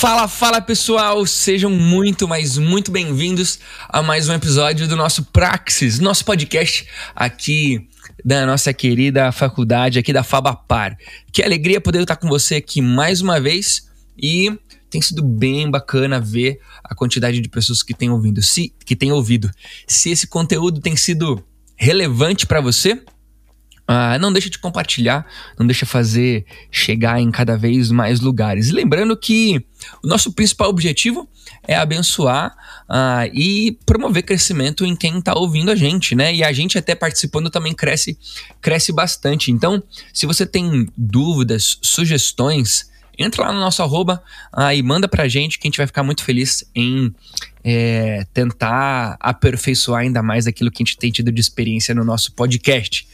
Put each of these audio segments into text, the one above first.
Fala, fala pessoal, sejam muito, mas muito bem-vindos a mais um episódio do nosso Praxis, nosso podcast aqui da nossa querida faculdade, aqui da Fabapar. Que alegria poder estar com você aqui mais uma vez e tem sido bem bacana ver a quantidade de pessoas que têm ouvido, se que têm ouvido. Se esse conteúdo tem sido relevante para você, ah, não deixa de compartilhar, não deixa fazer chegar em cada vez mais lugares. Lembrando que o nosso principal objetivo é abençoar ah, e promover crescimento em quem está ouvindo a gente, né? E a gente até participando também cresce, cresce bastante. Então, se você tem dúvidas, sugestões, entra lá no nosso arroba ah, e manda pra gente que a gente vai ficar muito feliz em é, tentar aperfeiçoar ainda mais aquilo que a gente tem tido de experiência no nosso podcast.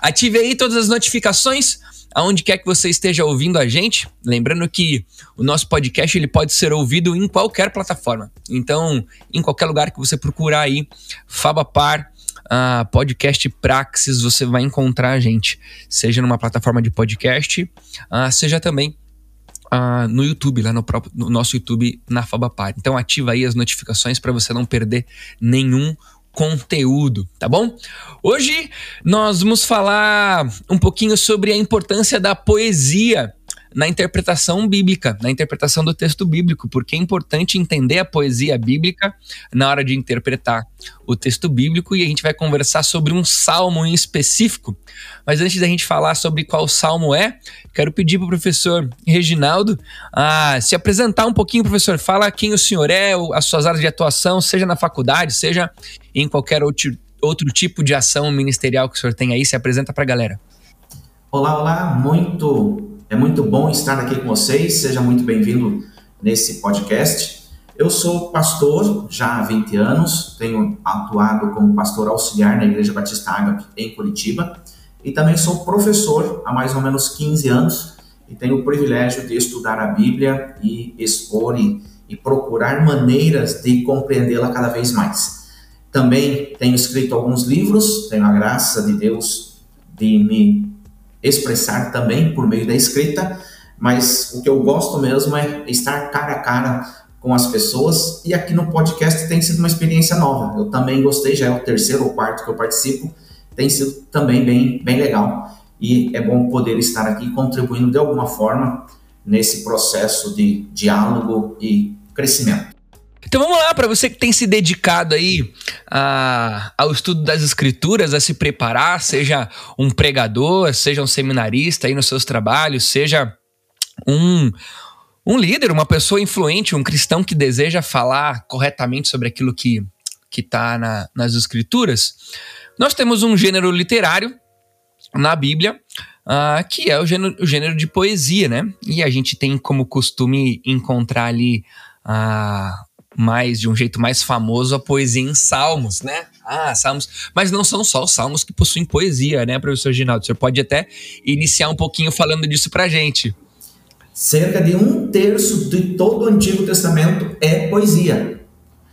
Ative aí todas as notificações aonde quer que você esteja ouvindo a gente. Lembrando que o nosso podcast ele pode ser ouvido em qualquer plataforma. Então, em qualquer lugar que você procurar aí, Fabapar, uh, podcast Praxis, você vai encontrar a gente. Seja numa plataforma de podcast, uh, seja também no YouTube, lá no, próprio, no nosso YouTube na Fabapar. Então ativa aí as notificações para você não perder nenhum conteúdo, tá bom? Hoje nós vamos falar um pouquinho sobre a importância da poesia na interpretação bíblica, na interpretação do texto bíblico, porque é importante entender a poesia bíblica na hora de interpretar o texto bíblico e a gente vai conversar sobre um salmo em específico. Mas antes da gente falar sobre qual salmo é, quero pedir para o professor Reginaldo a se apresentar um pouquinho, professor. Fala quem o senhor é, as suas áreas de atuação, seja na faculdade, seja em qualquer outro, outro tipo de ação ministerial que o senhor tem aí. Se apresenta para a galera. Olá, olá, muito é muito bom estar aqui com vocês, seja muito bem-vindo nesse podcast. Eu sou pastor já há 20 anos, tenho atuado como pastor auxiliar na Igreja Batista Ágape em Curitiba e também sou professor há mais ou menos 15 anos e tenho o privilégio de estudar a Bíblia e expor e, e procurar maneiras de compreendê-la cada vez mais. Também tenho escrito alguns livros, tenho a graça de Deus de me expressar também por meio da escrita, mas o que eu gosto mesmo é estar cara a cara com as pessoas e aqui no podcast tem sido uma experiência nova. Eu também gostei, já é o terceiro ou quarto que eu participo, tem sido também bem, bem legal e é bom poder estar aqui contribuindo de alguma forma nesse processo de diálogo e crescimento. Então vamos lá, para você que tem se dedicado aí a, ao estudo das escrituras, a se preparar, seja um pregador, seja um seminarista aí nos seus trabalhos, seja um, um líder, uma pessoa influente, um cristão que deseja falar corretamente sobre aquilo que está na, nas escrituras, nós temos um gênero literário na Bíblia uh, que é o gênero, o gênero de poesia, né? E a gente tem como costume encontrar ali uh, mais de um jeito mais famoso a poesia em salmos, né? Ah, salmos. Mas não são só os salmos que possuem poesia, né, professor Ginaldo? Você pode até iniciar um pouquinho falando disso pra gente. Cerca de um terço de todo o Antigo Testamento é poesia.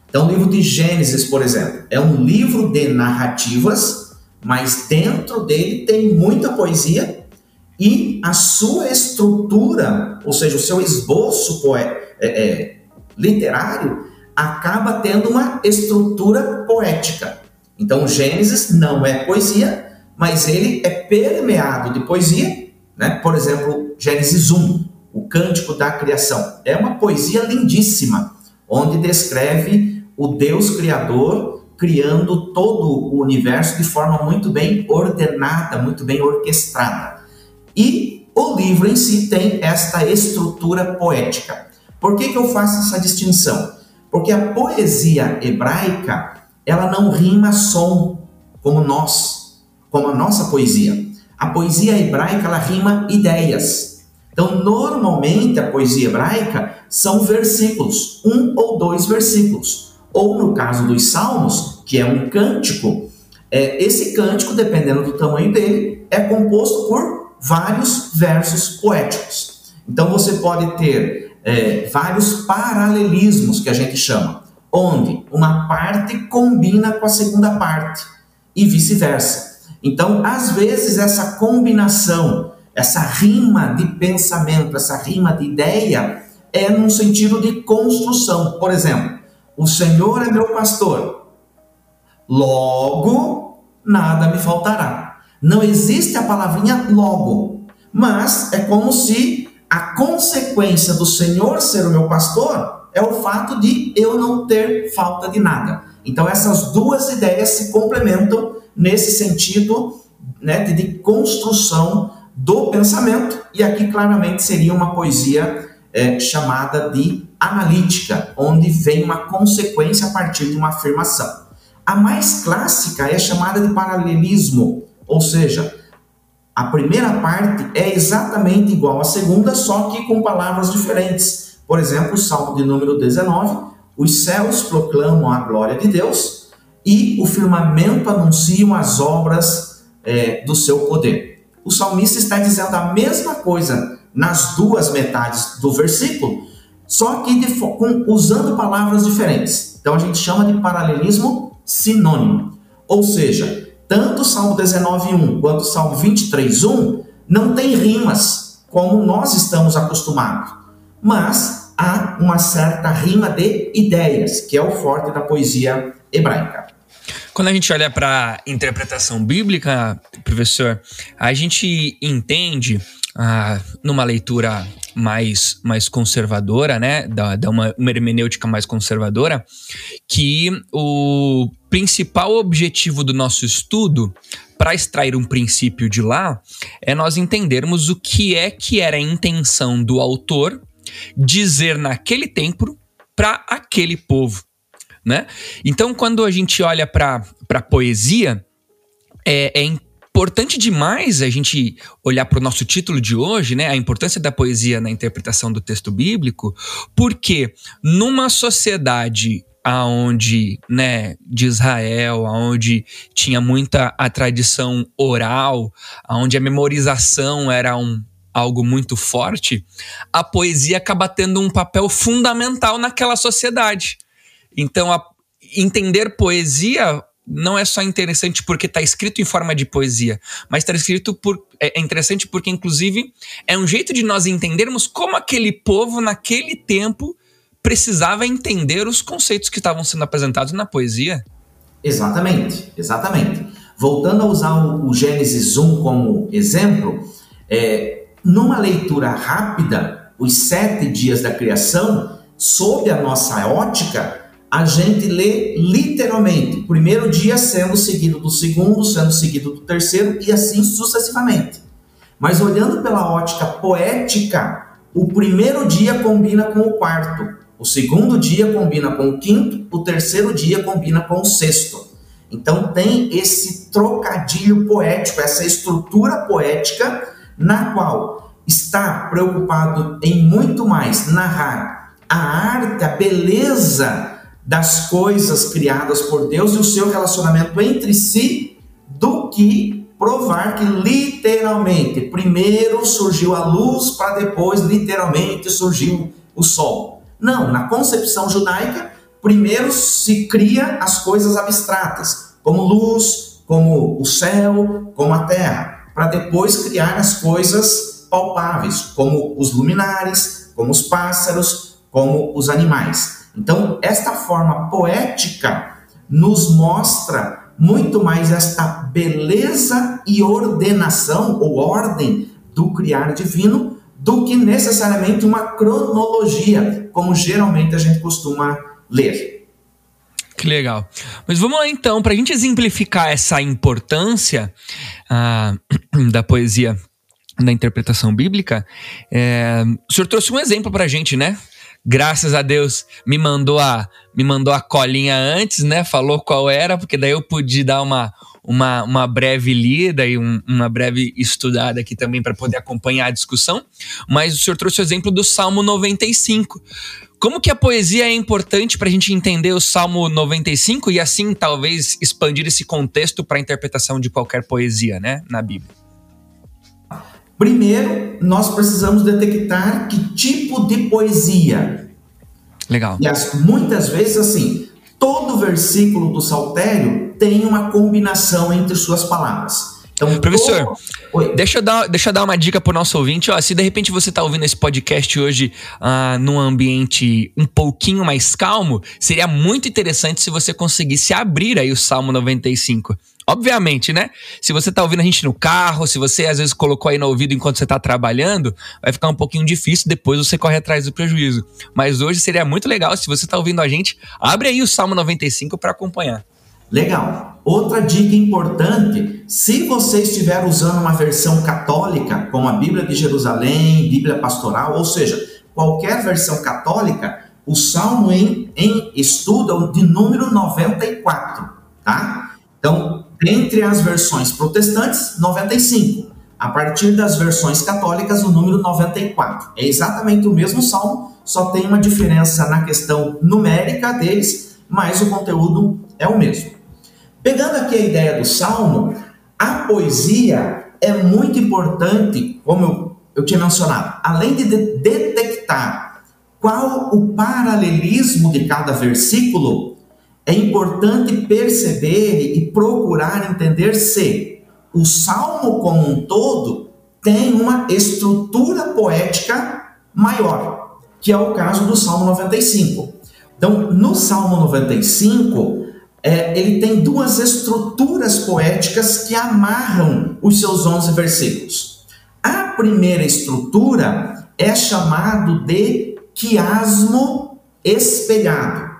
Então, o livro de Gênesis, por exemplo, é um livro de narrativas, mas dentro dele tem muita poesia e a sua estrutura, ou seja, o seu esboço poé, é, é, literário, acaba tendo uma estrutura poética. Então, Gênesis não é poesia, mas ele é permeado de poesia. Né? Por exemplo, Gênesis 1, o Cântico da Criação. É uma poesia lindíssima, onde descreve o Deus Criador criando todo o universo de forma muito bem ordenada, muito bem orquestrada. E o livro em si tem esta estrutura poética. Por que, que eu faço essa distinção? Porque a poesia hebraica, ela não rima som como nós, como a nossa poesia. A poesia hebraica, ela rima ideias. Então, normalmente, a poesia hebraica são versículos, um ou dois versículos. Ou no caso dos salmos, que é um cântico, é, esse cântico, dependendo do tamanho dele, é composto por vários versos poéticos. Então você pode ter é, vários paralelismos que a gente chama, onde uma parte combina com a segunda parte e vice-versa. Então, às vezes, essa combinação, essa rima de pensamento, essa rima de ideia, é num sentido de construção. Por exemplo, o Senhor é meu pastor, Logo, nada me faltará. Não existe a palavrinha logo, mas é como se a consequência do Senhor ser o meu pastor é o fato de eu não ter falta de nada. Então essas duas ideias se complementam nesse sentido né, de, de construção do pensamento, e aqui claramente seria uma poesia é, chamada de analítica, onde vem uma consequência a partir de uma afirmação. A mais clássica é chamada de paralelismo, ou seja, a primeira parte é exatamente igual à segunda, só que com palavras diferentes. Por exemplo, o Salmo de número 19: os céus proclamam a glória de Deus e o firmamento anunciam as obras é, do seu poder. O salmista está dizendo a mesma coisa nas duas metades do versículo, só que de, com, usando palavras diferentes. Então a gente chama de paralelismo sinônimo. Ou seja, tanto o Salmo 19.1 quanto o Salmo 23.1 não tem rimas, como nós estamos acostumados. Mas há uma certa rima de ideias, que é o forte da poesia hebraica. Quando a gente olha para a interpretação bíblica, professor, a gente entende ah, numa leitura mais, mais conservadora, né, da, da uma, uma hermenêutica mais conservadora, que o principal objetivo do nosso estudo para extrair um princípio de lá é nós entendermos o que é que era a intenção do autor dizer naquele tempo para aquele povo, né? Então, quando a gente olha para a poesia, é, é importante demais a gente olhar para o nosso título de hoje, né? A importância da poesia na interpretação do texto bíblico, porque numa sociedade aonde, né, de Israel, aonde tinha muita a tradição oral, aonde a memorização era um algo muito forte, a poesia acaba tendo um papel fundamental naquela sociedade. Então, a, entender poesia não é só interessante porque está escrito em forma de poesia, mas está escrito por. É, é interessante porque, inclusive, é um jeito de nós entendermos como aquele povo, naquele tempo, precisava entender os conceitos que estavam sendo apresentados na poesia. Exatamente, exatamente. Voltando a usar o, o Gênesis 1 como exemplo, é, numa leitura rápida, os sete dias da criação, sob a nossa ótica, a gente lê literalmente, o primeiro dia sendo seguido do segundo, sendo seguido do terceiro e assim sucessivamente. Mas olhando pela ótica poética, o primeiro dia combina com o quarto, o segundo dia combina com o quinto, o terceiro dia combina com o sexto. Então tem esse trocadilho poético, essa estrutura poética na qual está preocupado em muito mais narrar a arte, a beleza das coisas criadas por Deus e o seu relacionamento entre si do que provar que literalmente primeiro surgiu a luz para depois literalmente surgiu o sol. Não, na concepção judaica, primeiro se cria as coisas abstratas, como luz, como o céu, como a terra, para depois criar as coisas palpáveis, como os luminares, como os pássaros, como os animais. Então, esta forma poética nos mostra muito mais esta beleza e ordenação ou ordem do criar divino do que necessariamente uma cronologia, como geralmente a gente costuma ler. Que legal. Mas vamos lá então, para a gente exemplificar essa importância uh, da poesia na interpretação bíblica, é, o senhor trouxe um exemplo para a gente, né? graças a Deus, me mandou a, me mandou a colinha antes, né? Falou qual era, porque daí eu pude dar uma, uma, uma breve lida e um, uma breve estudada aqui também para poder acompanhar a discussão. Mas o senhor trouxe o exemplo do Salmo 95. Como que a poesia é importante para a gente entender o Salmo 95 e assim talvez expandir esse contexto para a interpretação de qualquer poesia, né, na Bíblia? Primeiro, nós precisamos detectar que tipo de poesia. Legal. E as, muitas vezes, assim, todo versículo do Saltério tem uma combinação entre suas palavras. Então, Professor, deixa eu, dar, deixa eu dar uma dica pro nosso ouvinte. Ó, se de repente você está ouvindo esse podcast hoje uh, num ambiente um pouquinho mais calmo, seria muito interessante se você conseguisse abrir aí o Salmo 95. Obviamente, né? Se você tá ouvindo a gente no carro, se você às vezes colocou aí no ouvido enquanto você tá trabalhando, vai ficar um pouquinho difícil, depois você corre atrás do prejuízo. Mas hoje seria muito legal, se você tá ouvindo a gente, abre aí o Salmo 95 para acompanhar. Legal. Outra dica importante: se você estiver usando uma versão católica, como a Bíblia de Jerusalém, Bíblia Pastoral, ou seja, qualquer versão católica, o Salmo em, em estudo o de número 94, tá? Então, entre as versões protestantes, 95. A partir das versões católicas, o número 94. É exatamente o mesmo salmo, só tem uma diferença na questão numérica deles, mas o conteúdo é o mesmo. Pegando aqui a ideia do salmo, a poesia é muito importante, como eu, tinha mencionado, além de, de detectar qual o paralelismo de cada versículo, é importante perceber e procurar entender se o salmo como um todo tem uma estrutura poética maior, que é o caso do Salmo 95. Então, no Salmo 95, é, ele tem duas estruturas poéticas que amarram os seus 11 versículos. A primeira estrutura é chamado de quiasmo espelhado,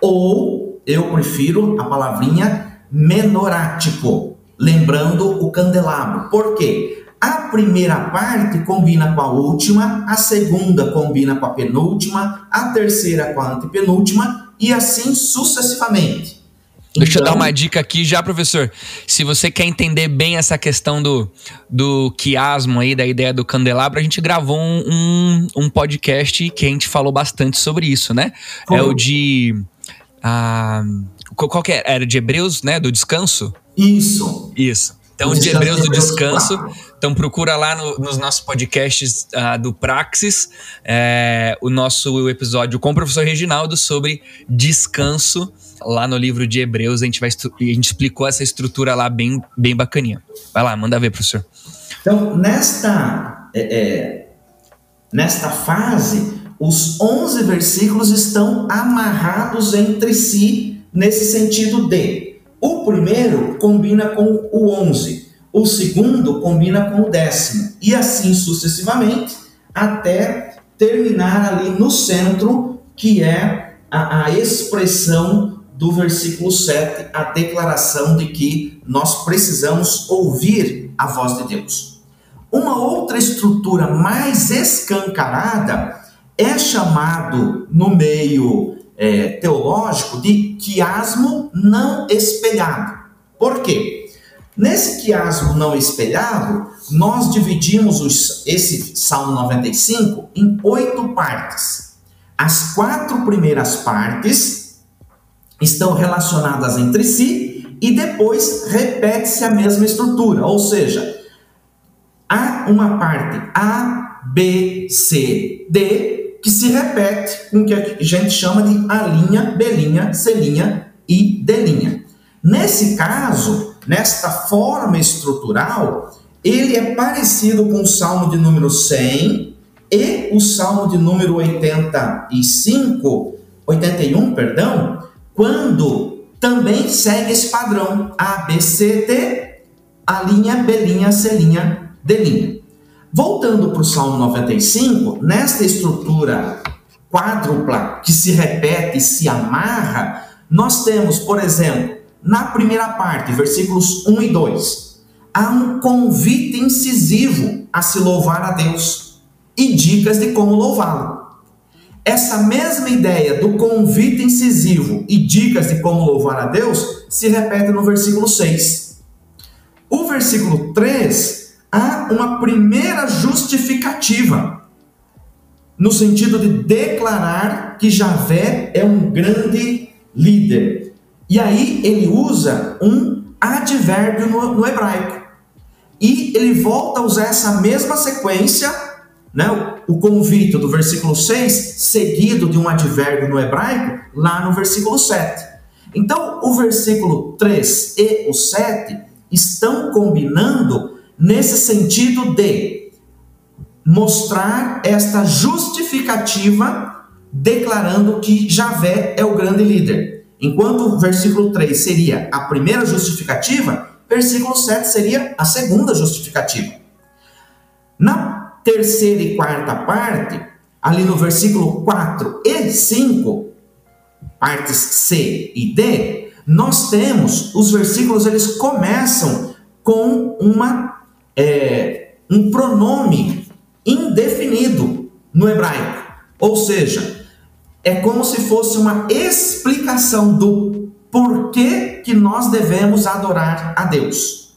ou eu prefiro a palavrinha menorático, lembrando o candelabro. Por quê? A primeira parte combina com a última, a segunda combina com a penúltima, a terceira com a antepenúltima e assim sucessivamente. Deixa então, eu dar uma dica aqui já, professor. Se você quer entender bem essa questão do, do quiasmo aí, da ideia do candelabro, a gente gravou um, um, um podcast que a gente falou bastante sobre isso, né? Como? É o de ah, qual que era? De Hebreus, né? Do descanso? Isso. Isso. Então, de Hebreus do Descanso. Então, procura lá no, nos nossos podcasts uh, do Praxis é, o nosso episódio com o professor Reginaldo sobre descanso. Lá no livro de Hebreus, a gente, vai a gente explicou essa estrutura lá bem, bem bacaninha. Vai lá, manda ver, professor. Então, nesta, é, é, nesta fase, os 11 versículos estão amarrados entre si nesse sentido de o primeiro combina com o 11, o segundo combina com o décimo, e assim sucessivamente, até terminar ali no centro, que é a, a expressão do versículo 7, a declaração de que nós precisamos ouvir a voz de Deus. Uma outra estrutura mais escancarada é chamado no meio é, teológico de quiasmo não espelhado. Por quê? Nesse quiasmo não espelhado, nós dividimos os, esse Salmo 95 em oito partes. As quatro primeiras partes estão relacionadas entre si e depois repete-se a mesma estrutura, ou seja, há uma parte A, B, C, D que se repete com o que a gente chama de A linha, B linha, C linha e D linha. Nesse caso, nesta forma estrutural, ele é parecido com o Salmo de número 100 e o Salmo de número 85, 81, perdão, quando também segue esse padrão A, B, C, D, A linha, B C D. Voltando para o Salmo 95, nesta estrutura quádrupla que se repete e se amarra, nós temos, por exemplo, na primeira parte, versículos 1 e 2, há um convite incisivo a se louvar a Deus e dicas de como louvá-lo. essa mesma ideia do convite incisivo e dicas de como louvar a Deus se repete no versículo 6. O versículo 3 há uma primeira justificativa, no sentido de declarar que Javé é um grande líder. E aí ele usa um advérbio no, no hebraico. E ele volta a usar essa mesma sequência, né, o convite do versículo 6, seguido de um advérbio no hebraico, lá no versículo 7. Então, o versículo 3 e o 7 estão combinando nesse sentido de mostrar esta justificativa declarando que Javé é o grande líder. Enquanto o versículo 3 seria a primeira justificativa, versículo 7 seria a segunda justificativa. Na terceira e quarta parte, ali no versículo 4 e 5, partes C e D, nós temos os versículos, eles começam com uma, é, um pronome indefinido no hebraico. Ou seja, é como se fosse uma explicação do porquê que nós devemos adorar a Deus.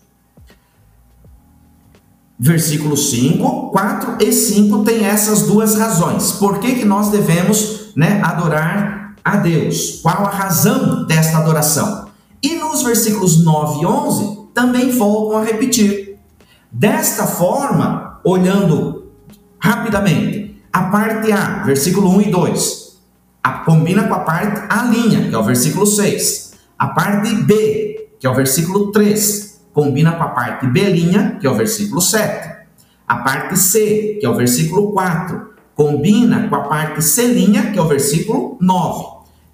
Versículo 5, 4 e 5 tem essas duas razões. Por que, que nós devemos né, adorar a Deus? Qual a razão desta adoração? E nos versículos 9 e 11 também voltam a repetir. Desta forma, olhando rapidamente, a parte A, versículo 1 e 2, a, combina com a parte A linha, que é o versículo 6. A parte B, que é o versículo 3, combina com a parte B linha, que é o versículo 7. A parte C, que é o versículo 4, combina com a parte C linha, que é o versículo 9.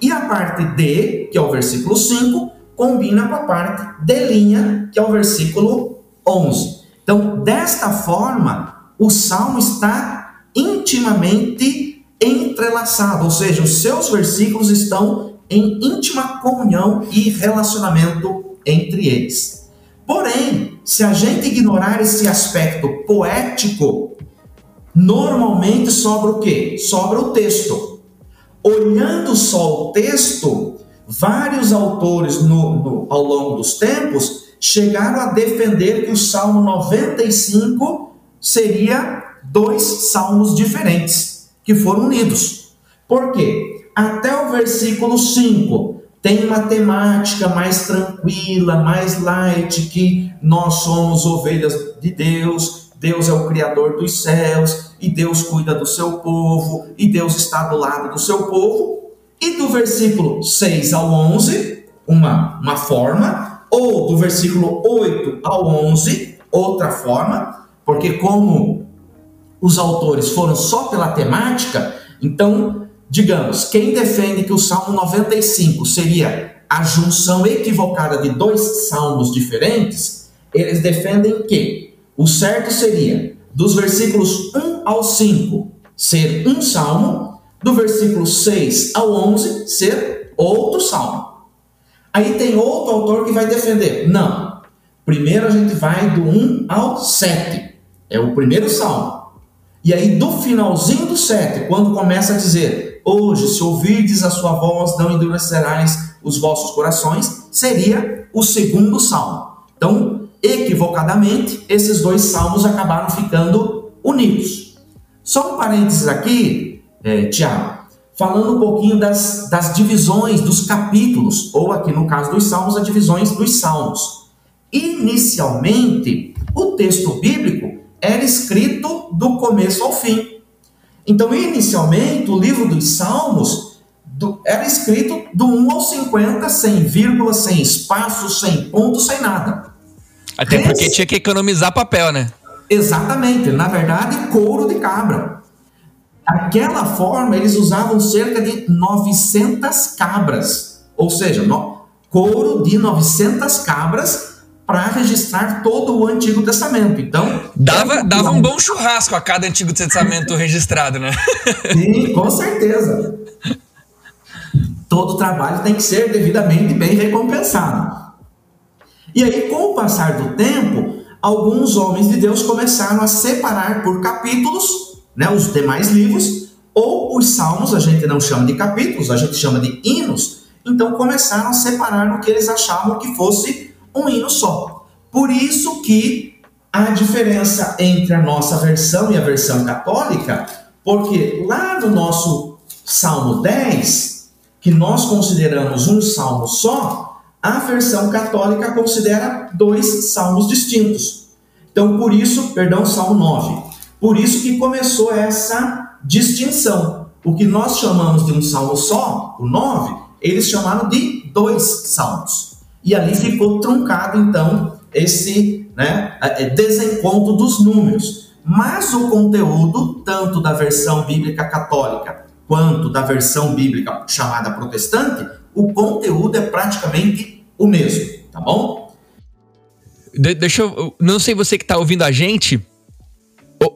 E a parte D, que é o versículo 5, combina com a parte D linha, que é o versículo 11. Então, desta forma, o salmo está intimamente entrelaçado, ou seja, os seus versículos estão em íntima comunhão e relacionamento entre eles. Porém, se a gente ignorar esse aspecto poético, normalmente sobra o quê? Sobra o texto. Olhando só o texto, vários autores no, no, ao longo dos tempos chegaram a defender que o Salmo 95 seria dois salmos diferentes que foram unidos. Por quê? Até o versículo 5 tem uma temática mais tranquila, mais light, que nós somos ovelhas de Deus, Deus é o Criador dos céus, e Deus cuida do seu povo, e Deus está do lado do seu povo. E do versículo 6 ao 11, uma, uma forma, ou do versículo 8 ao 11, outra forma, porque como os autores foram só pela temática, então, digamos, quem defende que o Salmo 95 seria a junção equivocada de dois salmos diferentes, eles defendem que o certo seria dos versículos 1 ao 5 ser um salmo do versículo 6 ao 11 ser outro salmo. Aí tem outro autor que vai defender. Não. Primeiro a gente vai do 1 ao 7. É o primeiro salmo. E aí do finalzinho do 7, quando começa a dizer: Hoje, se ouvirdes a sua voz, não endurecerás os vossos corações, seria o segundo salmo. Então, equivocadamente, esses dois salmos acabaram ficando unidos. Só um parênteses aqui, é, Tiago, falando um pouquinho das, das divisões dos capítulos, ou aqui no caso dos Salmos, as divisões dos Salmos. Inicialmente, o texto bíblico era escrito do começo ao fim. Então, inicialmente, o livro dos Salmos era escrito do 1 ao 50, sem vírgula, sem espaço, sem ponto, sem nada. Até porque Esse... tinha que economizar papel, né? Exatamente. Na verdade, couro de cabra. Daquela forma, eles usavam cerca de 900 cabras, ou seja, no, couro de 900 cabras para registrar todo o Antigo Testamento. Então, dava, dava um bom churrasco a cada Antigo Testamento registrado, né? Sim, com certeza. Todo trabalho tem que ser devidamente bem recompensado. E aí, com o passar do tempo, alguns homens de Deus começaram a separar por capítulos né, os demais livros, ou os salmos a gente não chama de capítulos, a gente chama de hinos, então começaram a separar no que eles achavam que fosse um hino só. Por isso que a diferença entre a nossa versão e a versão católica, porque lá no nosso Salmo 10, que nós consideramos um salmo só, a versão católica considera dois salmos distintos. Então, por isso, perdão, Salmo 9. Por isso que começou essa distinção. O que nós chamamos de um salmo só, o 9, eles chamaram de dois salmos. E ali ficou truncado, então, esse né, é, desencontro dos números. Mas o conteúdo, tanto da versão bíblica católica quanto da versão bíblica chamada protestante, o conteúdo é praticamente o mesmo, tá bom? De deixa eu. Não sei você que está ouvindo a gente,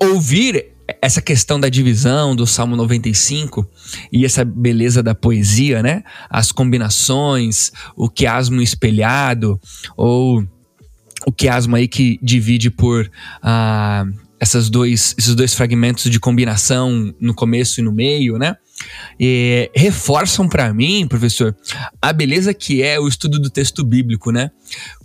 ouvir essa questão da divisão do Salmo 95 e essa beleza da poesia, né? As combinações, o quiasmo espelhado, ou o quiasmo aí que divide por ah, essas dois, esses dois fragmentos de combinação no começo e no meio, né? E reforçam para mim, professor, a beleza que é o estudo do texto bíblico, né?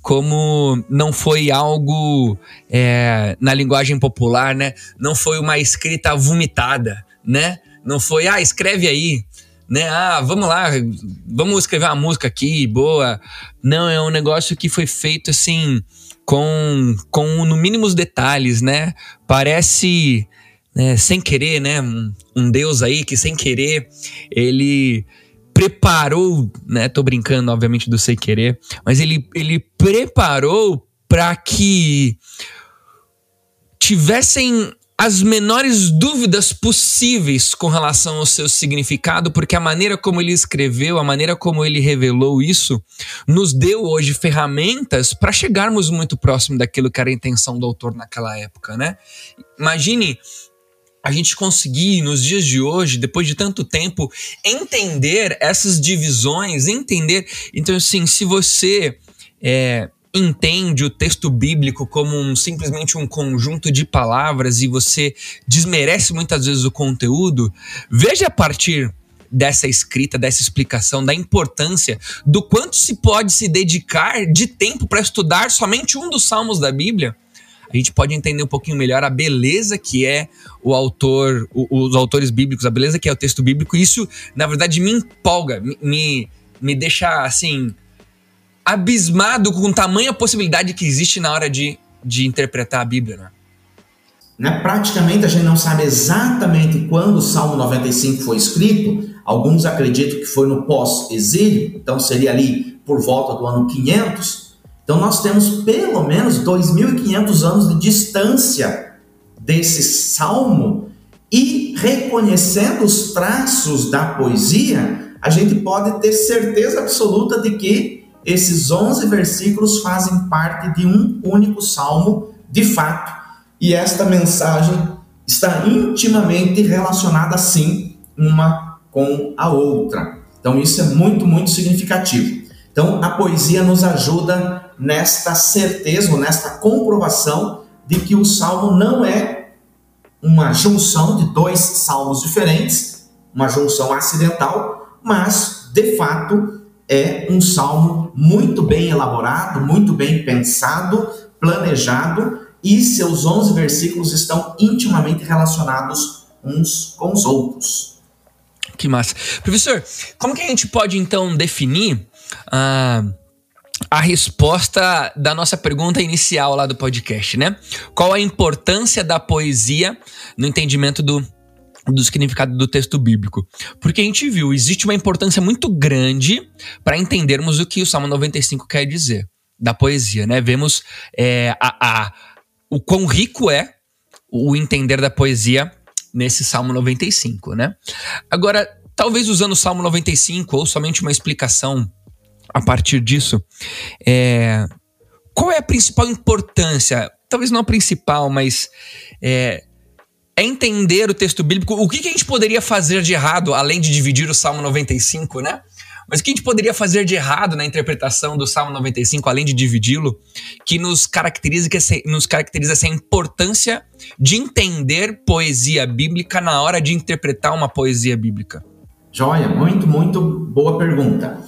Como não foi algo é, na linguagem popular, né? Não foi uma escrita vomitada, né? Não foi, ah, escreve aí, né? Ah, vamos lá, vamos escrever uma música aqui, boa. Não, é um negócio que foi feito assim com, com no mínimo os detalhes, né? Parece né, sem querer, né? Um, um, Deus aí que sem querer ele preparou, né? Tô brincando, obviamente, do sem querer, mas ele, ele preparou para que tivessem as menores dúvidas possíveis com relação ao seu significado, porque a maneira como ele escreveu, a maneira como ele revelou isso, nos deu hoje ferramentas para chegarmos muito próximo daquilo que era a intenção do autor naquela época, né? Imagine a gente conseguir, nos dias de hoje, depois de tanto tempo, entender essas divisões, entender. Então, assim, se você é, entende o texto bíblico como um, simplesmente um conjunto de palavras e você desmerece muitas vezes o conteúdo, veja a partir dessa escrita, dessa explicação, da importância do quanto se pode se dedicar de tempo para estudar somente um dos salmos da Bíblia a gente pode entender um pouquinho melhor a beleza que é o autor, o, os autores bíblicos, a beleza que é o texto bíblico. Isso, na verdade, me empolga, me, me, deixa assim abismado com tamanha possibilidade que existe na hora de, de interpretar a Bíblia, né? né? Praticamente a gente não sabe exatamente quando o Salmo 95 foi escrito. Alguns acreditam que foi no pós-exílio, então seria ali por volta do ano 500. Então nós temos pelo menos 2.500 anos de distância desse salmo e reconhecendo os traços da poesia, a gente pode ter certeza absoluta de que esses 11 versículos fazem parte de um único salmo de fato. E esta mensagem está intimamente relacionada sim uma com a outra. Então isso é muito, muito significativo. Então a poesia nos ajuda nesta certeza, ou nesta comprovação de que o salmo não é uma junção de dois salmos diferentes, uma junção acidental, mas de fato é um salmo muito bem elaborado, muito bem pensado, planejado e seus 11 versículos estão intimamente relacionados uns com os outros. Que massa. Professor, como que a gente pode então definir ah, a resposta da nossa pergunta inicial lá do podcast, né? Qual a importância da poesia no entendimento do, do significado do texto bíblico? Porque a gente viu, existe uma importância muito grande para entendermos o que o Salmo 95 quer dizer da poesia, né? Vemos é, a, a, o quão rico é o entender da poesia nesse Salmo 95, né? Agora, talvez usando o Salmo 95 ou somente uma explicação a partir disso, é, qual é a principal importância? Talvez não a principal, mas é, é entender o texto bíblico. O que, que, a gente poderia fazer de errado, além de dividir o Salmo 95, né? Mas o que a gente poderia fazer de errado na interpretação do Salmo 95, além de dividi-lo, que nos caracteriza, que nos caracteriza essa importância de entender poesia bíblica na hora de interpretar uma poesia bíblica? Joia, muito, muito boa pergunta.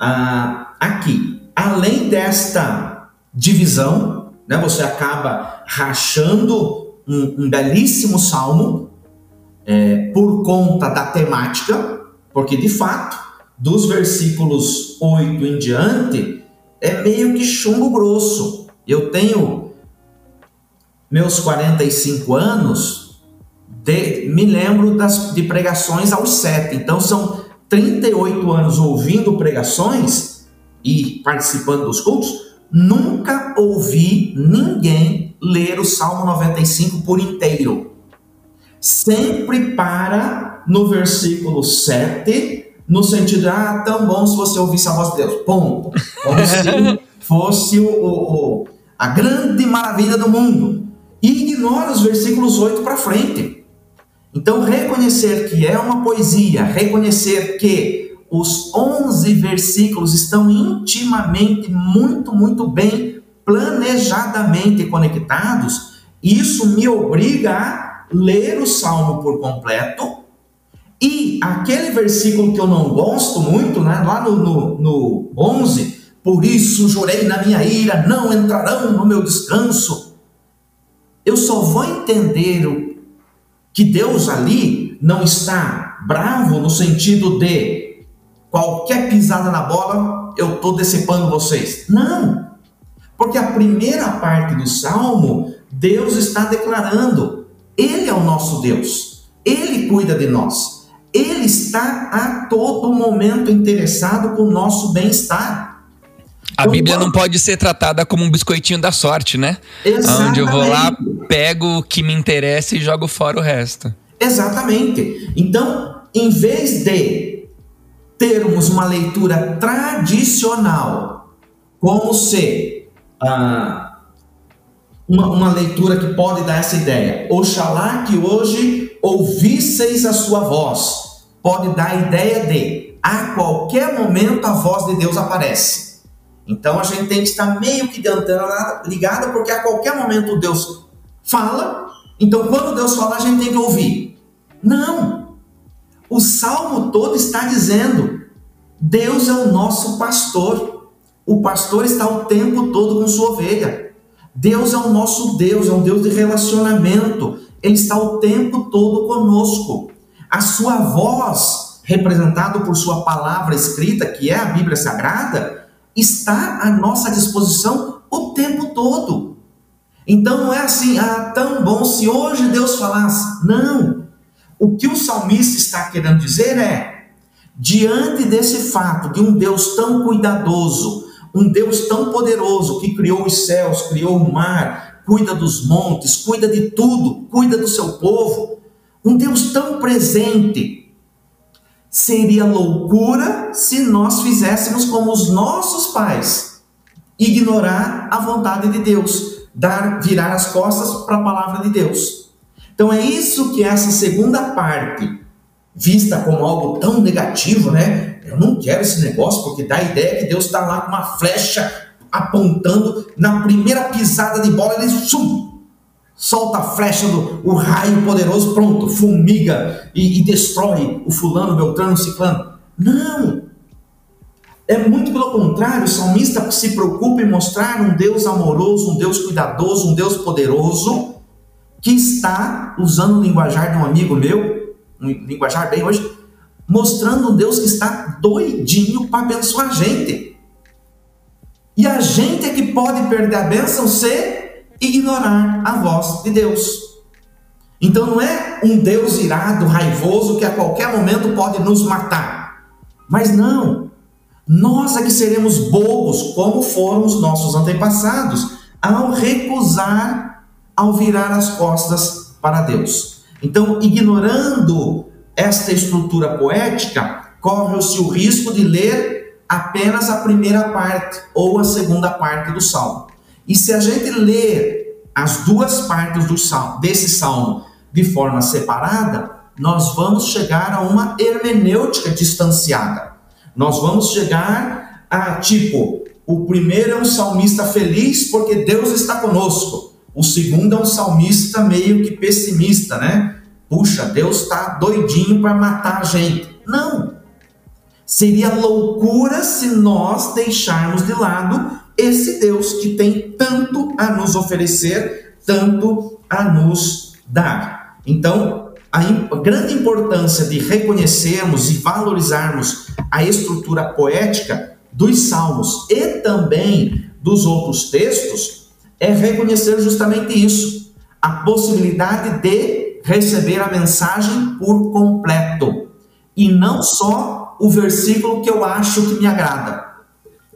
Ah, aqui, além desta divisão, né, você acaba rachando um, um belíssimo salmo é, por conta da temática, porque de fato, dos versículos 8 em diante, é meio que chumbo grosso. Eu tenho meus 45 anos, de, me lembro das, de pregações aos 7, então são 38 anos ouvindo pregações e participando dos cultos, nunca ouvi ninguém ler o Salmo 95 por inteiro. Sempre para no versículo 7, no sentido de, ah, tão bom se você ouvisse a voz de Deus. Ponto. Como se fosse o, o, a grande maravilha do mundo. E ignora os versículos 8 para frente. Então, reconhecer que é uma poesia, reconhecer que os 11 versículos estão intimamente, muito, muito bem, planejadamente conectados, isso me obriga a ler o salmo por completo. E aquele versículo que eu não gosto muito, né, lá no, no, no 11, por isso jurei na minha ira, não entrarão no meu descanso. Eu só vou entender que Deus ali não está bravo no sentido de qualquer pisada na bola eu estou decepando vocês. Não, porque a primeira parte do salmo Deus está declarando: Ele é o nosso Deus, Ele cuida de nós, Ele está a todo momento interessado com o nosso bem-estar. A então, Bíblia não pode ser tratada como um biscoitinho da sorte, né? Exatamente. Onde eu vou lá, pego o que me interessa e jogo fora o resto. Exatamente. Então, em vez de termos uma leitura tradicional, como se ah, uma, uma leitura que pode dar essa ideia, Oxalá que hoje ouvisseis a sua voz, pode dar a ideia de a qualquer momento a voz de Deus aparece. Então a gente tem que estar meio que de antena ligada, porque a qualquer momento Deus fala, então quando Deus fala a gente tem que ouvir. Não! O salmo todo está dizendo: Deus é o nosso pastor. O pastor está o tempo todo com sua ovelha. Deus é o nosso Deus, é um Deus de relacionamento. Ele está o tempo todo conosco. A sua voz, representada por sua palavra escrita, que é a Bíblia Sagrada, está à nossa disposição o tempo todo. Então não é assim, ah, tão bom se hoje Deus falasse. Não. O que o salmista está querendo dizer é: diante desse fato de um Deus tão cuidadoso, um Deus tão poderoso que criou os céus, criou o mar, cuida dos montes, cuida de tudo, cuida do seu povo, um Deus tão presente, Seria loucura se nós fizéssemos como os nossos pais, ignorar a vontade de Deus, dar virar as costas para a palavra de Deus. Então é isso que essa segunda parte, vista como algo tão negativo, né? Eu não quero esse negócio porque dá a ideia que Deus está lá com uma flecha apontando na primeira pisada de bola ele sum, solta a flecha do o raio poderoso, pronto, fumiga e, e destrói o fulano, beltrano, ciclano. Não! É muito pelo contrário, o salmista se preocupa em mostrar um Deus amoroso, um Deus cuidadoso, um Deus poderoso, que está, usando o linguajar de um amigo meu, um linguajar bem hoje, mostrando um Deus que está doidinho para abençoar a gente. E a gente é que pode perder a bênção se ignorar a voz de Deus. Então não é um Deus irado, raivoso, que a qualquer momento pode nos matar. Mas não. Nós é que seremos bobos, como foram os nossos antepassados, ao recusar, ao virar as costas para Deus. Então, ignorando esta estrutura poética, corre-se o risco de ler apenas a primeira parte ou a segunda parte do salmo. E se a gente ler as duas partes do salmo, desse salmo de forma separada, nós vamos chegar a uma hermenêutica distanciada. nós vamos chegar a tipo, o primeiro é um salmista feliz porque Deus está conosco. O segundo é um salmista meio que pessimista, né? Puxa, Deus está doidinho para matar a gente. Não. Seria loucura se nós deixarmos de lado esse Deus que tem tanto a nos oferecer, tanto a nos dar. Então, a grande importância de reconhecermos e valorizarmos a estrutura poética dos salmos e também dos outros textos é reconhecer justamente isso, a possibilidade de receber a mensagem por completo e não só o versículo que eu acho que me agrada.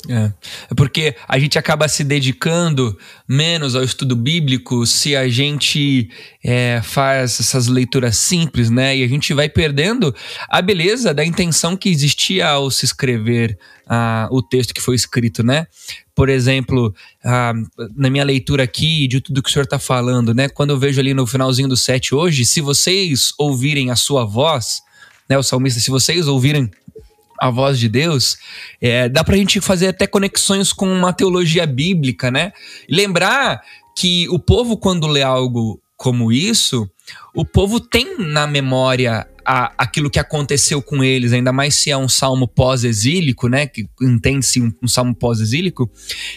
É. é porque a gente acaba se dedicando menos ao estudo bíblico se a gente é, faz essas leituras simples, né? E a gente vai perdendo a beleza da intenção que existia ao se escrever ah, o texto que foi escrito, né? Por exemplo, ah, na minha leitura aqui de tudo que o senhor está falando, né? Quando eu vejo ali no finalzinho do 7 hoje, se vocês ouvirem a sua voz, né? O salmista, se vocês ouvirem a voz de Deus, é, dá para a gente fazer até conexões com uma teologia bíblica, né? Lembrar que o povo, quando lê algo como isso, o povo tem na memória a, aquilo que aconteceu com eles, ainda mais se é um salmo pós-exílico, né? Que entende-se um, um, salmo pós-exílico,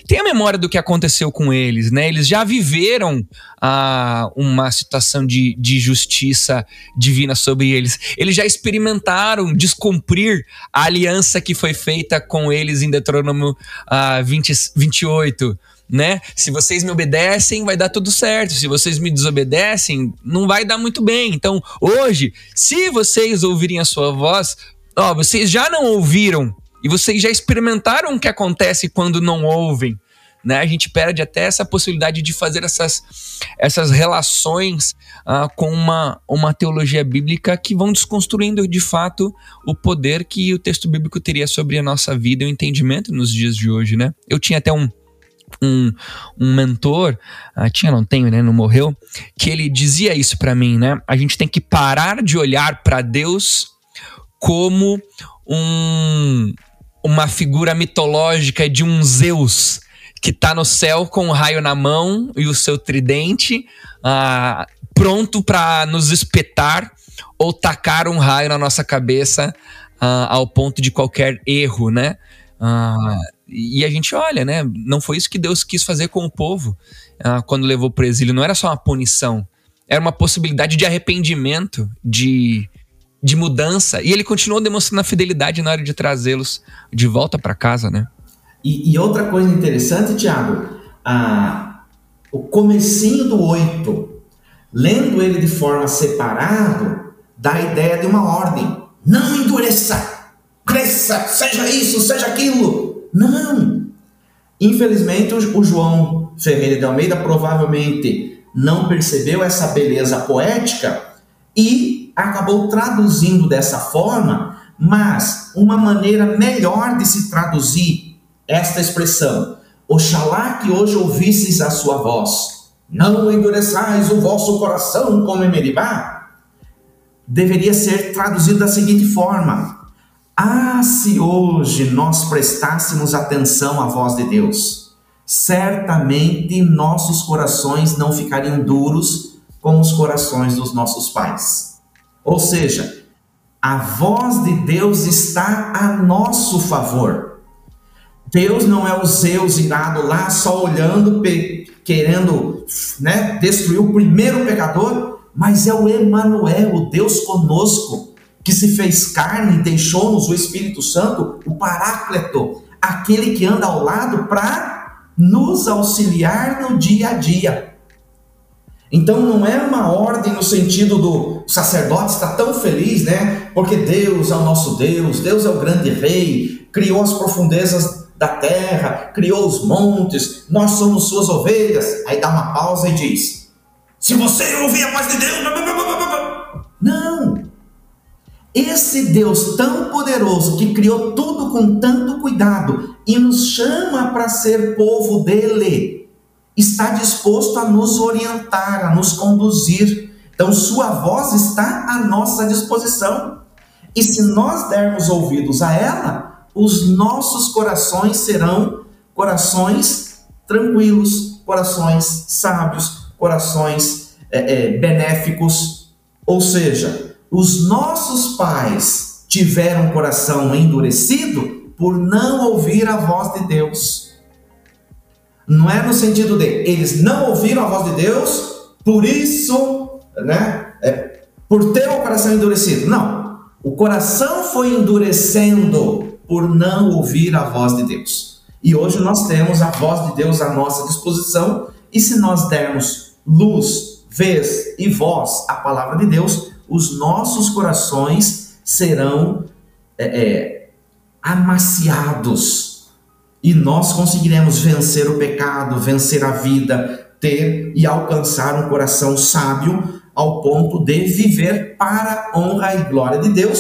tem a memória do que aconteceu com eles, né? Eles já viveram ah, uma situação de, de justiça divina sobre eles. Eles já experimentaram descumprir a aliança que foi feita com eles em Deuteronômio ah, 20, 28 né? Se vocês me obedecem, vai dar tudo certo. Se vocês me desobedecem, não vai dar muito bem. Então, hoje, se vocês ouvirem a sua voz, ó, vocês já não ouviram e vocês já experimentaram o que acontece quando não ouvem. Né? A gente perde até essa possibilidade de fazer essas, essas relações uh, com uma, uma teologia bíblica que vão desconstruindo de fato o poder que o texto bíblico teria sobre a nossa vida e o entendimento nos dias de hoje. Né? Eu tinha até um, um, um mentor, uh, tinha, não tenho, né? Não morreu, que ele dizia isso para mim, né? A gente tem que parar de olhar para Deus como um, uma figura mitológica de um Zeus que tá no céu com o um raio na mão e o seu tridente, uh, pronto para nos espetar ou tacar um raio na nossa cabeça uh, ao ponto de qualquer erro, né? Uh, e a gente olha, né? Não foi isso que Deus quis fazer com o povo ah, quando levou para o exílio. Não era só uma punição, era uma possibilidade de arrependimento, de, de mudança. E ele continuou demonstrando a fidelidade na hora de trazê-los de volta para casa, né? E, e, outra coisa interessante, Tiago, o comecinho do 8, lendo ele de forma separado, dá a ideia de uma ordem. Não endureça, cresça, seja isso, seja aquilo não! Infelizmente, o João Ferreira de Almeida provavelmente não percebeu essa beleza poética e acabou traduzindo dessa forma, mas uma maneira melhor de se traduzir esta expressão, Oxalá que hoje ouvisseis a sua voz, não endureçais o vosso coração como em Meribá, deveria ser traduzido da seguinte forma: ah, se hoje nós prestássemos atenção à voz de Deus, certamente nossos corações não ficariam duros como os corações dos nossos pais. Ou seja, a voz de Deus está a nosso favor. Deus não é o Zeus irado lá só olhando, querendo né, destruir o primeiro pecador, mas é o Emanuel, o Deus conosco que se fez carne e deixou-nos o Espírito Santo, o Paráclito, aquele que anda ao lado para nos auxiliar no dia a dia. Então não é uma ordem no sentido do sacerdote está tão feliz, né? Porque Deus é o nosso Deus, Deus é o grande rei, criou as profundezas da terra, criou os montes, nós somos suas ovelhas. Aí dá uma pausa e diz: Se você ouvir a voz de Deus, não, esse Deus tão poderoso que criou tudo com tanto cuidado e nos chama para ser povo dele, está disposto a nos orientar, a nos conduzir. Então, Sua voz está à nossa disposição. E se nós dermos ouvidos a ela, os nossos corações serão corações tranquilos, corações sábios, corações é, é, benéficos. Ou seja, os nossos pais tiveram um coração endurecido por não ouvir a voz de Deus. Não é no sentido de eles não ouviram a voz de Deus, por isso, né, é, por ter o coração endurecido. Não. O coração foi endurecendo por não ouvir a voz de Deus. E hoje nós temos a voz de Deus à nossa disposição, e se nós dermos luz, vez e voz à palavra de Deus, os nossos corações serão é, é, amaciados e nós conseguiremos vencer o pecado, vencer a vida, ter e alcançar um coração sábio ao ponto de viver para a honra e glória de Deus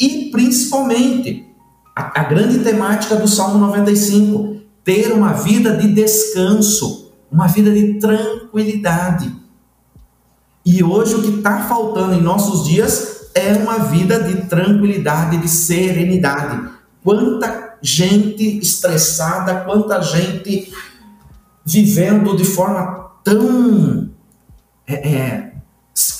e principalmente a, a grande temática do Salmo 95, ter uma vida de descanso, uma vida de tranquilidade. E hoje o que está faltando em nossos dias é uma vida de tranquilidade, de serenidade. Quanta gente estressada, quanta gente vivendo de forma tão é, é,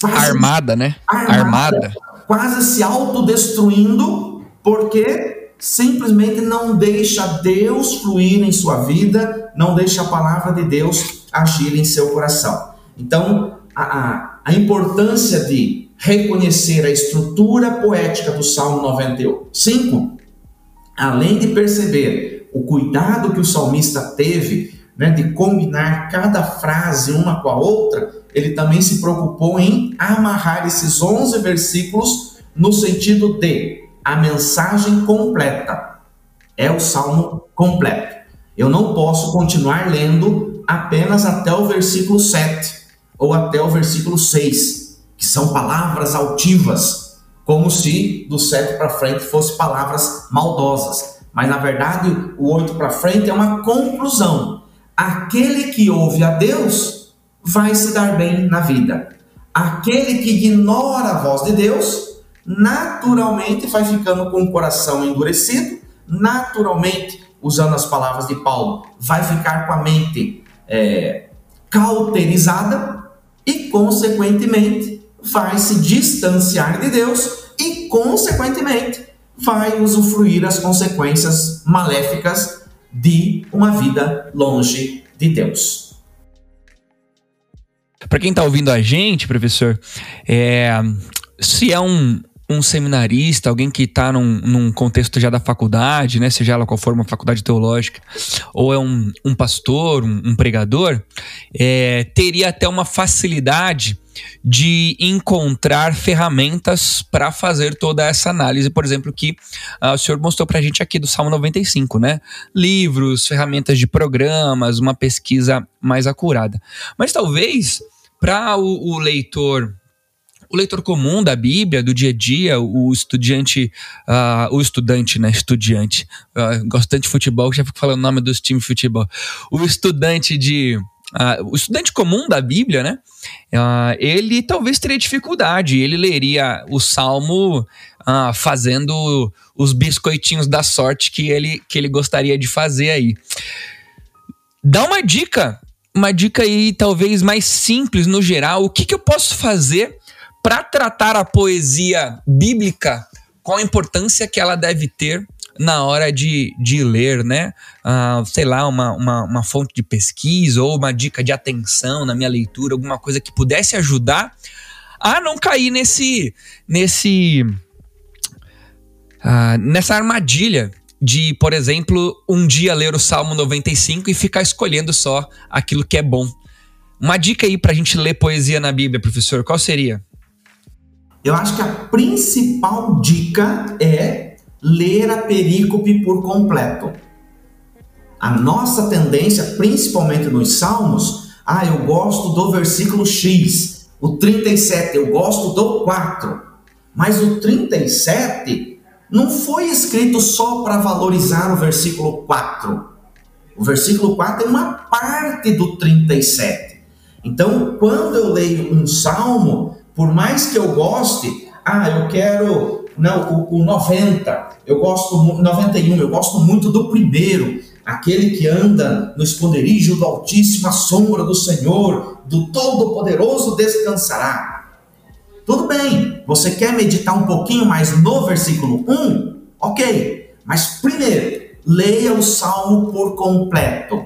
armada, né? Armada, armada, quase se autodestruindo porque simplesmente não deixa Deus fluir em sua vida, não deixa a palavra de Deus agir em seu coração. Então, a, a, a importância de reconhecer a estrutura poética do Salmo 95, além de perceber o cuidado que o salmista teve né, de combinar cada frase uma com a outra, ele também se preocupou em amarrar esses 11 versículos no sentido de a mensagem completa. É o salmo completo. Eu não posso continuar lendo apenas até o versículo 7 ou até o versículo 6, que são palavras altivas, como se do 7 para frente fosse palavras maldosas. Mas na verdade, o 8 para frente é uma conclusão. Aquele que ouve a Deus vai se dar bem na vida. Aquele que ignora a voz de Deus naturalmente vai ficando com o coração endurecido, naturalmente, usando as palavras de Paulo, vai ficar com a mente é, cauterizada e, consequentemente, vai se distanciar de Deus e, consequentemente, vai usufruir as consequências maléficas de uma vida longe de Deus. Para quem está ouvindo a gente, professor, é, se é um, um seminarista, alguém que está num, num, contexto já da faculdade, né, seja ela qual for uma faculdade teológica, ou é um, um pastor, um, um pregador, é, teria até uma facilidade de encontrar ferramentas para fazer toda essa análise, por exemplo, que uh, o senhor mostrou para a gente aqui do Salmo 95, né? Livros, ferramentas de programas, uma pesquisa mais acurada. Mas talvez para o, o leitor o leitor comum da Bíblia, do dia a dia, o estudante, uh, o estudante, né? Estudante. Uh, gosto tanto de futebol que já fico falando o nome dos times de futebol. O estudante de. Uh, o estudante comum da Bíblia, né? Uh, ele talvez teria dificuldade. Ele leria o Salmo uh, fazendo os biscoitinhos da sorte que ele, que ele gostaria de fazer aí. Dá uma dica, uma dica aí talvez mais simples no geral. O que, que eu posso fazer para tratar a poesia bíblica qual a importância que ela deve ter na hora de, de ler, né? Uh, sei lá, uma, uma, uma, fonte de pesquisa ou uma dica de atenção na minha leitura, alguma coisa que pudesse ajudar a não cair nesse. nesse uh, nessa armadilha de, por exemplo, um dia ler o Salmo 95 e ficar escolhendo só aquilo que é bom. Uma dica aí para a gente ler poesia na Bíblia, professor, qual seria? Eu acho que a principal dica é ler a perícope por completo. A nossa tendência, principalmente nos Salmos, ah, eu gosto do versículo X, o 37, eu gosto do 4. Mas o 37 não foi escrito só para valorizar o versículo 4. O versículo 4 é uma parte do 37. Então, quando eu leio um salmo, por mais que eu goste, ah, eu quero não, o, o 90, eu gosto 91, eu gosto muito do primeiro, aquele que anda no esconderijo do Altíssimo, a sombra do Senhor, do Todo-Poderoso descansará. Tudo bem, você quer meditar um pouquinho mais no versículo 1? Ok, mas primeiro, leia o salmo por completo.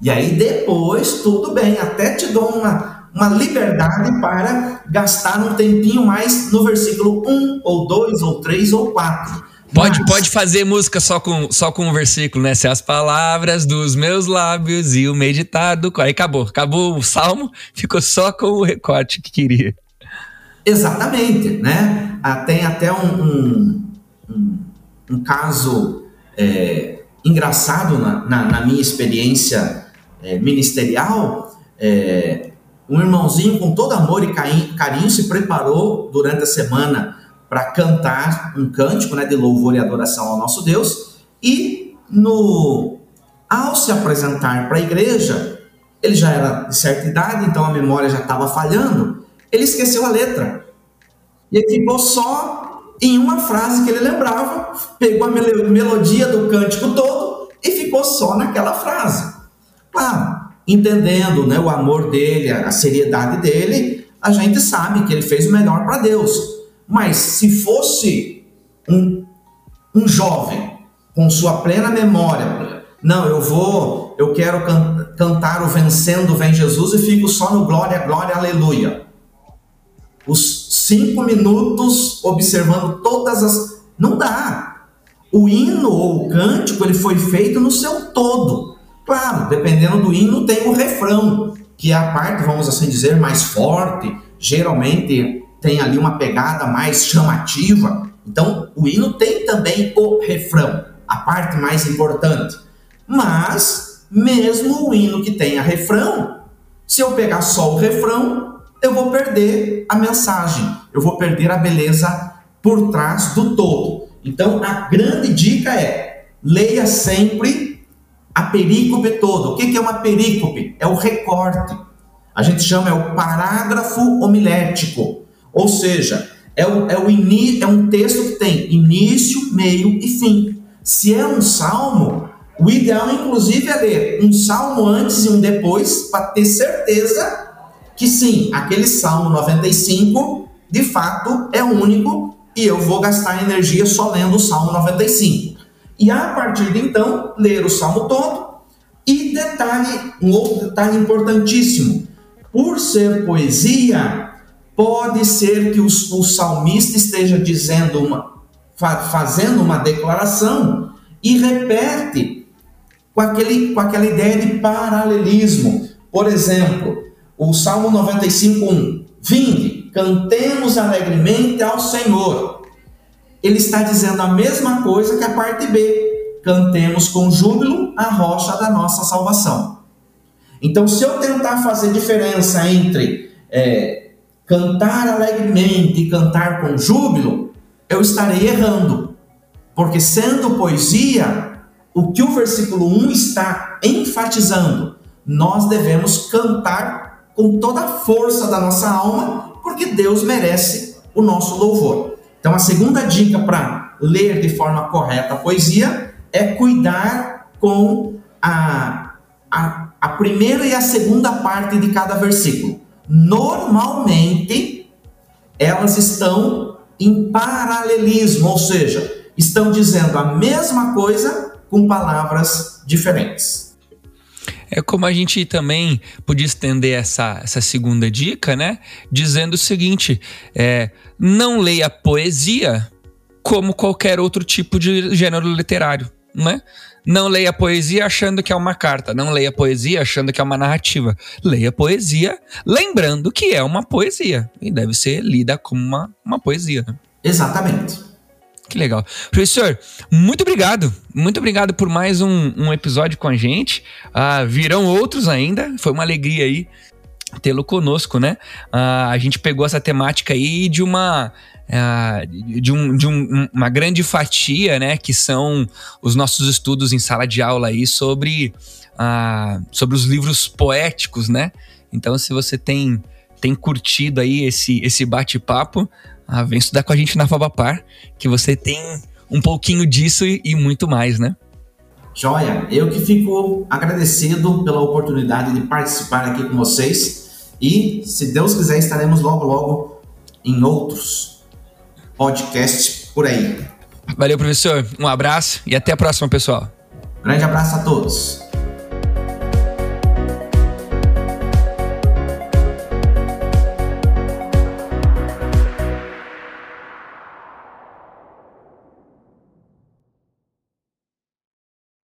E aí depois, tudo bem, até te dou uma, uma liberdade para gastar um tempinho mais no versículo 1, ou 2, ou 3, ou 4. Pode, Mas... pode fazer música só com, só com um versículo, né? Se as palavras dos meus lábios e o meditado. Aí acabou. Acabou o salmo, ficou só com o recorte que queria. Exatamente, né? Ah, tem até um, um, um, um caso é, engraçado na, na, na, minha experiência é, ministerial. É, um irmãozinho com todo amor e carinho se preparou durante a semana para cantar um cântico né, de louvor e adoração ao nosso Deus e no ao se apresentar para a igreja, ele já era de certa idade, então a memória já estava falhando, ele esqueceu a letra. E ficou só em uma frase que ele lembrava, pegou a melodia do cântico todo e ficou só naquela frase. Entendendo né, o amor dele, a seriedade dele, a gente sabe que ele fez o melhor para Deus. Mas se fosse um, um jovem com sua plena memória, não, eu vou, eu quero can, cantar o Vencendo Vem Jesus e fico só no Glória, Glória, Aleluia. Os cinco minutos observando todas as. Não dá. O hino ou o cântico ele foi feito no seu todo. Claro, dependendo do hino, tem o refrão, que é a parte, vamos assim dizer, mais forte, geralmente tem ali uma pegada mais chamativa. Então, o hino tem também o refrão, a parte mais importante. Mas, mesmo o hino que tenha refrão, se eu pegar só o refrão, eu vou perder a mensagem, eu vou perder a beleza por trás do todo. Então, a grande dica é: leia sempre a perícope toda. O que é uma perícope? É o recorte. A gente chama é o parágrafo homilético. Ou seja, é, o, é, o é um texto que tem início, meio e fim. Se é um salmo, o ideal, inclusive, é ler um salmo antes e um depois, para ter certeza que sim, aquele salmo 95 de fato é único e eu vou gastar energia só lendo o salmo 95. E a partir de então, ler o salmo todo. E detalhe, um outro detalhe importantíssimo: por ser poesia, pode ser que o, o salmista esteja dizendo uma, fazendo uma declaração e repete com, aquele, com aquela ideia de paralelismo. Por exemplo, o Salmo 95:1, Vinde, cantemos alegremente ao Senhor ele está dizendo a mesma coisa que a parte B. Cantemos com júbilo a rocha da nossa salvação. Então, se eu tentar fazer diferença entre é, cantar alegremente e cantar com júbilo, eu estarei errando. Porque, sendo poesia, o que o versículo 1 está enfatizando, nós devemos cantar com toda a força da nossa alma, porque Deus merece o nosso louvor. Então, a segunda dica para ler de forma correta a poesia é cuidar com a, a, a primeira e a segunda parte de cada versículo. Normalmente, elas estão em paralelismo, ou seja, estão dizendo a mesma coisa com palavras diferentes. É como a gente também podia estender essa, essa segunda dica, né? Dizendo o seguinte: é, não leia poesia como qualquer outro tipo de gênero literário, né? Não leia poesia achando que é uma carta, não leia poesia achando que é uma narrativa. Leia poesia lembrando que é uma poesia e deve ser lida como uma, uma poesia. Né? Exatamente. Que legal. Professor, muito obrigado. Muito obrigado por mais um, um episódio com a gente. Uh, virão outros ainda. Foi uma alegria aí tê-lo conosco, né? Uh, a gente pegou essa temática aí de uma. Uh, de, um, de um, uma grande fatia, né? Que são os nossos estudos em sala de aula aí sobre, sobre os livros poéticos, né? Então, se você tem tem curtido aí esse, esse bate-papo, ah, vem estudar com a gente na Fabapar, que você tem um pouquinho disso e, e muito mais, né? Joia, eu que fico agradecido pela oportunidade de participar aqui com vocês e, se Deus quiser, estaremos logo, logo em outros podcasts por aí. Valeu, professor. Um abraço e até a próxima, pessoal. Grande abraço a todos.